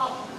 好。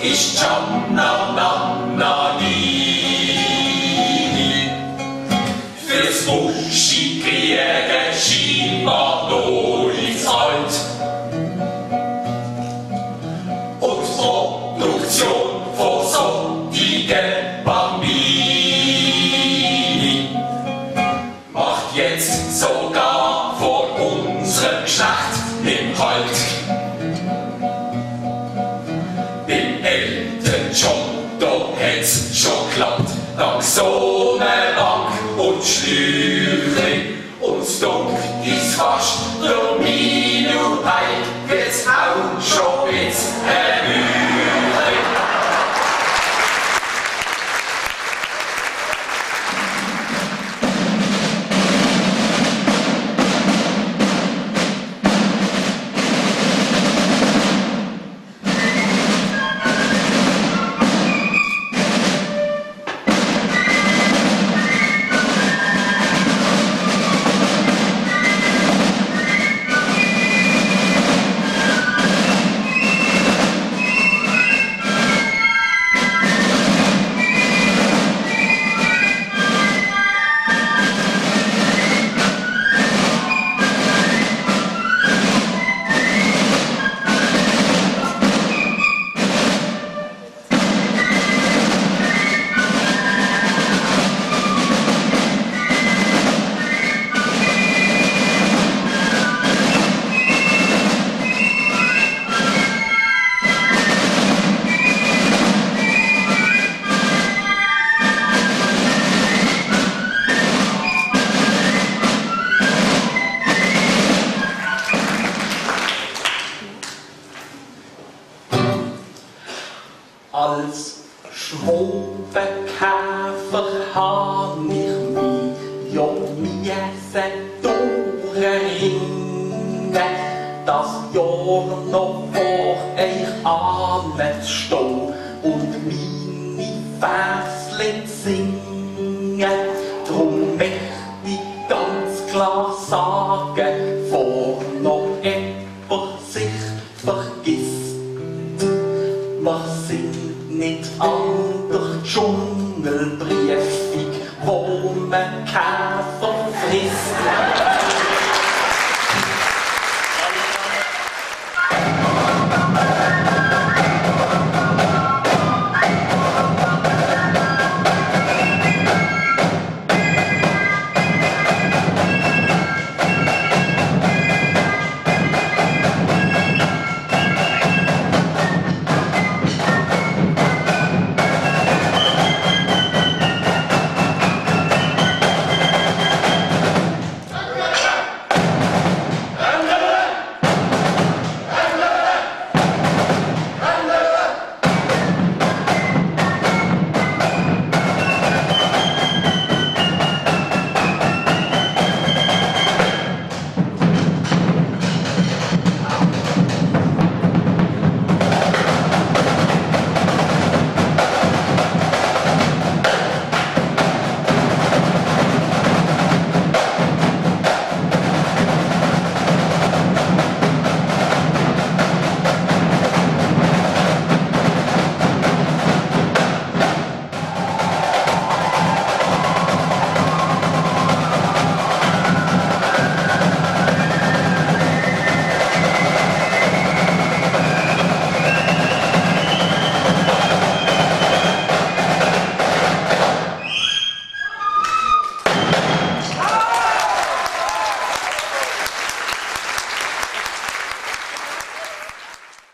Arzt ist so einer Bank und Schlüchli. Uns dunkelt ist fast Als Schwubenkäfer hab ich mich ja müssen durchringen. Das Jahr noch vor ich anstehe und meine Verslen singen. castle feast.